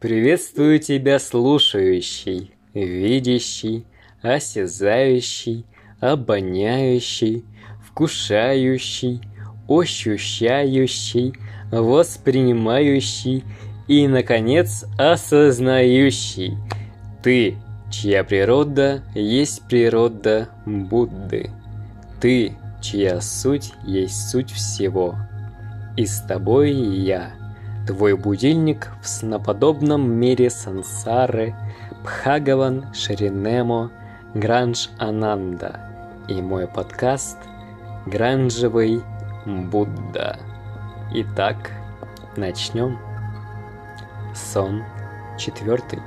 Приветствую тебя, слушающий, видящий, осязающий, обоняющий, вкушающий, ощущающий, воспринимающий и, наконец, осознающий. Ты, чья природа есть природа Будды. Ты, чья суть есть суть всего. И с тобой я, твой будильник в сноподобном мире сансары, Бхагаван Шринемо Гранж Ананда и мой подкаст Гранжевый Будда. Итак, начнем. Сон четвертый.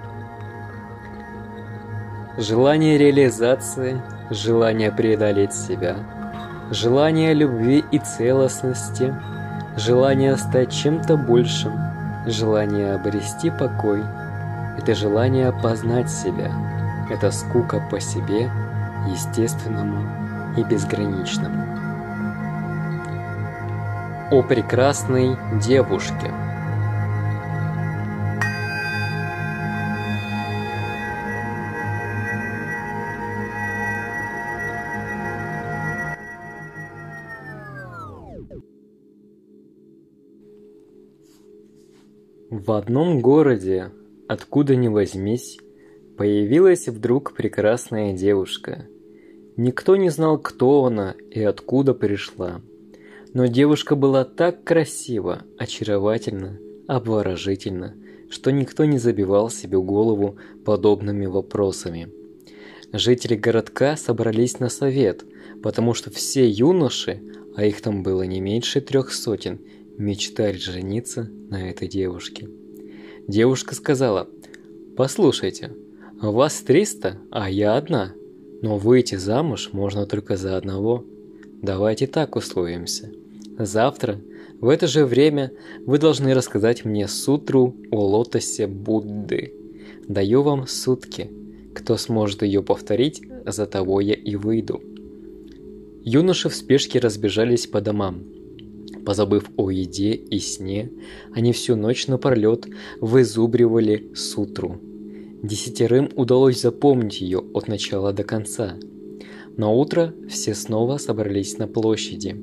Желание реализации, желание преодолеть себя, желание любви и целостности, желание стать чем-то большим, желание обрести покой – это желание познать себя, это скука по себе, естественному и безграничному. О прекрасной девушке – В одном городе, откуда ни возьмись, появилась вдруг прекрасная девушка. Никто не знал, кто она и откуда пришла. Но девушка была так красива, очаровательна, обворожительна, что никто не забивал себе голову подобными вопросами. Жители городка собрались на совет, потому что все юноши, а их там было не меньше трех сотен, мечтали жениться на этой девушке. Девушка сказала, «Послушайте, вас 300, а я одна, но выйти замуж можно только за одного. Давайте так условимся. Завтра в это же время вы должны рассказать мне сутру о лотосе Будды. Даю вам сутки. Кто сможет ее повторить, за того я и выйду». Юноши в спешке разбежались по домам. Позабыв о еде и сне, они всю ночь напролет вызубривали сутру. Десятерым удалось запомнить ее от начала до конца. На утро все снова собрались на площади.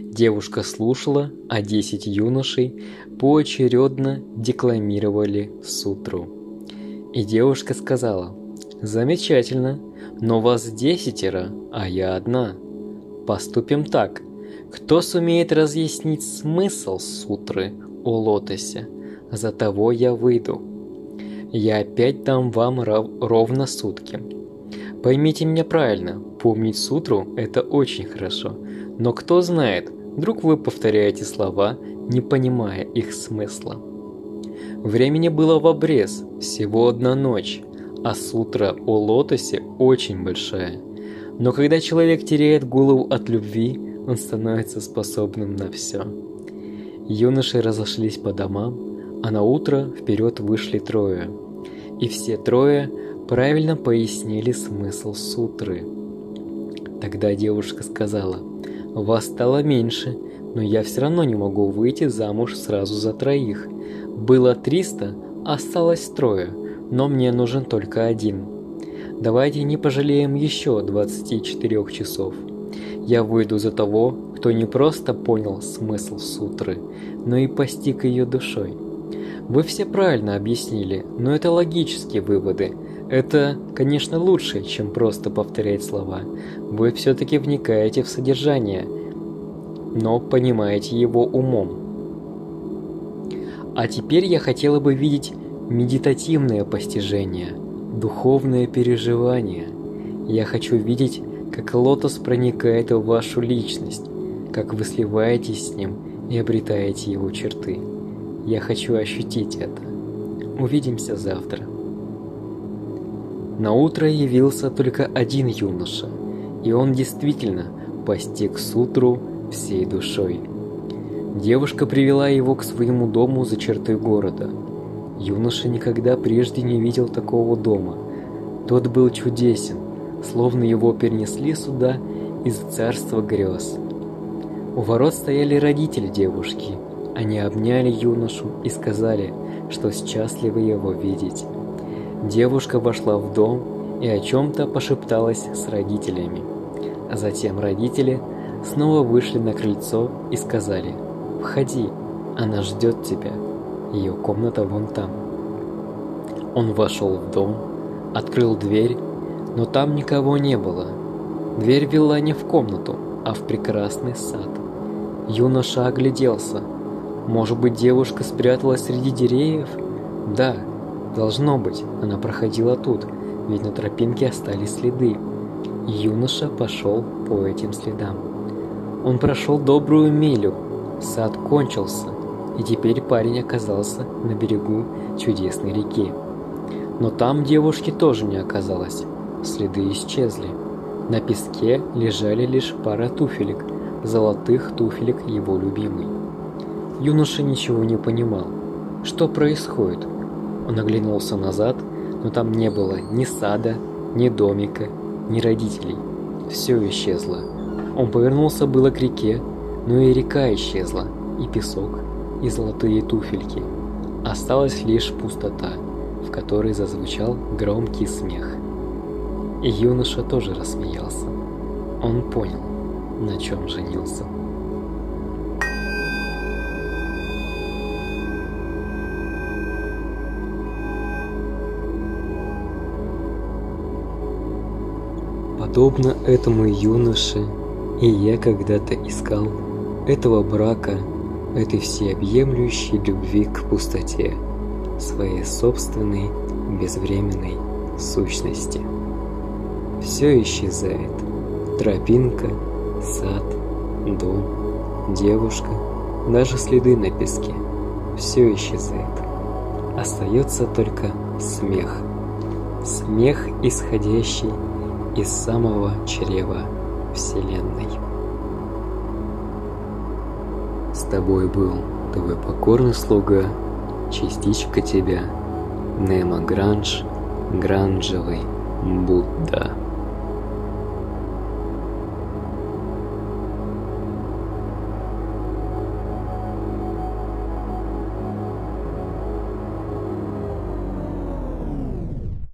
Девушка слушала, а десять юношей поочередно декламировали сутру. И девушка сказала, «Замечательно, но вас десятеро, а я одна. Поступим так – кто сумеет разъяснить смысл сутры о лотосе, за того я выйду. Я опять дам вам ровно сутки. Поймите меня правильно, помнить сутру – это очень хорошо, но кто знает, вдруг вы повторяете слова, не понимая их смысла. Времени было в обрез, всего одна ночь, а сутра о лотосе очень большая. Но когда человек теряет голову от любви, он становится способным на все. Юноши разошлись по домам, а на утро вперед вышли трое. И все трое правильно пояснили смысл сутры. Тогда девушка сказала, «Вас стало меньше, но я все равно не могу выйти замуж сразу за троих. Было триста, осталось трое, но мне нужен только один. Давайте не пожалеем еще 24 часов». Я выйду за того, кто не просто понял смысл сутры, но и постиг ее душой. Вы все правильно объяснили, но это логические выводы. Это, конечно, лучше, чем просто повторять слова. Вы все-таки вникаете в содержание, но понимаете его умом. А теперь я хотела бы видеть медитативное постижение, духовное переживание. Я хочу видеть как лотос проникает в вашу личность, как вы сливаетесь с ним и обретаете его черты. Я хочу ощутить это. Увидимся завтра. На утро явился только один юноша, и он действительно постиг сутру всей душой. Девушка привела его к своему дому за чертой города. Юноша никогда прежде не видел такого дома. Тот был чудесен, словно его перенесли сюда из царства грез. У ворот стояли родители девушки. Они обняли юношу и сказали, что счастливы его видеть. Девушка вошла в дом и о чем-то пошепталась с родителями. А затем родители снова вышли на крыльцо и сказали «Входи, она ждет тебя, ее комната вон там». Он вошел в дом, открыл дверь, но там никого не было. Дверь вела не в комнату, а в прекрасный сад. Юноша огляделся. Может быть, девушка спряталась среди деревьев? Да, должно быть, она проходила тут, ведь на тропинке остались следы. Юноша пошел по этим следам. Он прошел добрую милю, сад кончился, и теперь парень оказался на берегу чудесной реки. Но там девушки тоже не оказалось, следы исчезли. На песке лежали лишь пара туфелек, золотых туфелек его любимой. Юноша ничего не понимал. Что происходит? Он оглянулся назад, но там не было ни сада, ни домика, ни родителей. Все исчезло. Он повернулся было к реке, но и река исчезла, и песок, и золотые туфельки. Осталась лишь пустота, в которой зазвучал громкий смех. Юноша тоже рассмеялся. Он понял, на чем женился. Подобно этому юноше, и я когда-то искал этого брака, этой всеобъемлющей любви к пустоте, своей собственной безвременной сущности. Все исчезает. Тропинка, сад, дом, девушка, даже следы на песке. Все исчезает. Остается только смех. Смех, исходящий из самого чрева Вселенной. С тобой был твой покорный слуга, частичка тебя, Немо Гранж, Гранжевый Будда.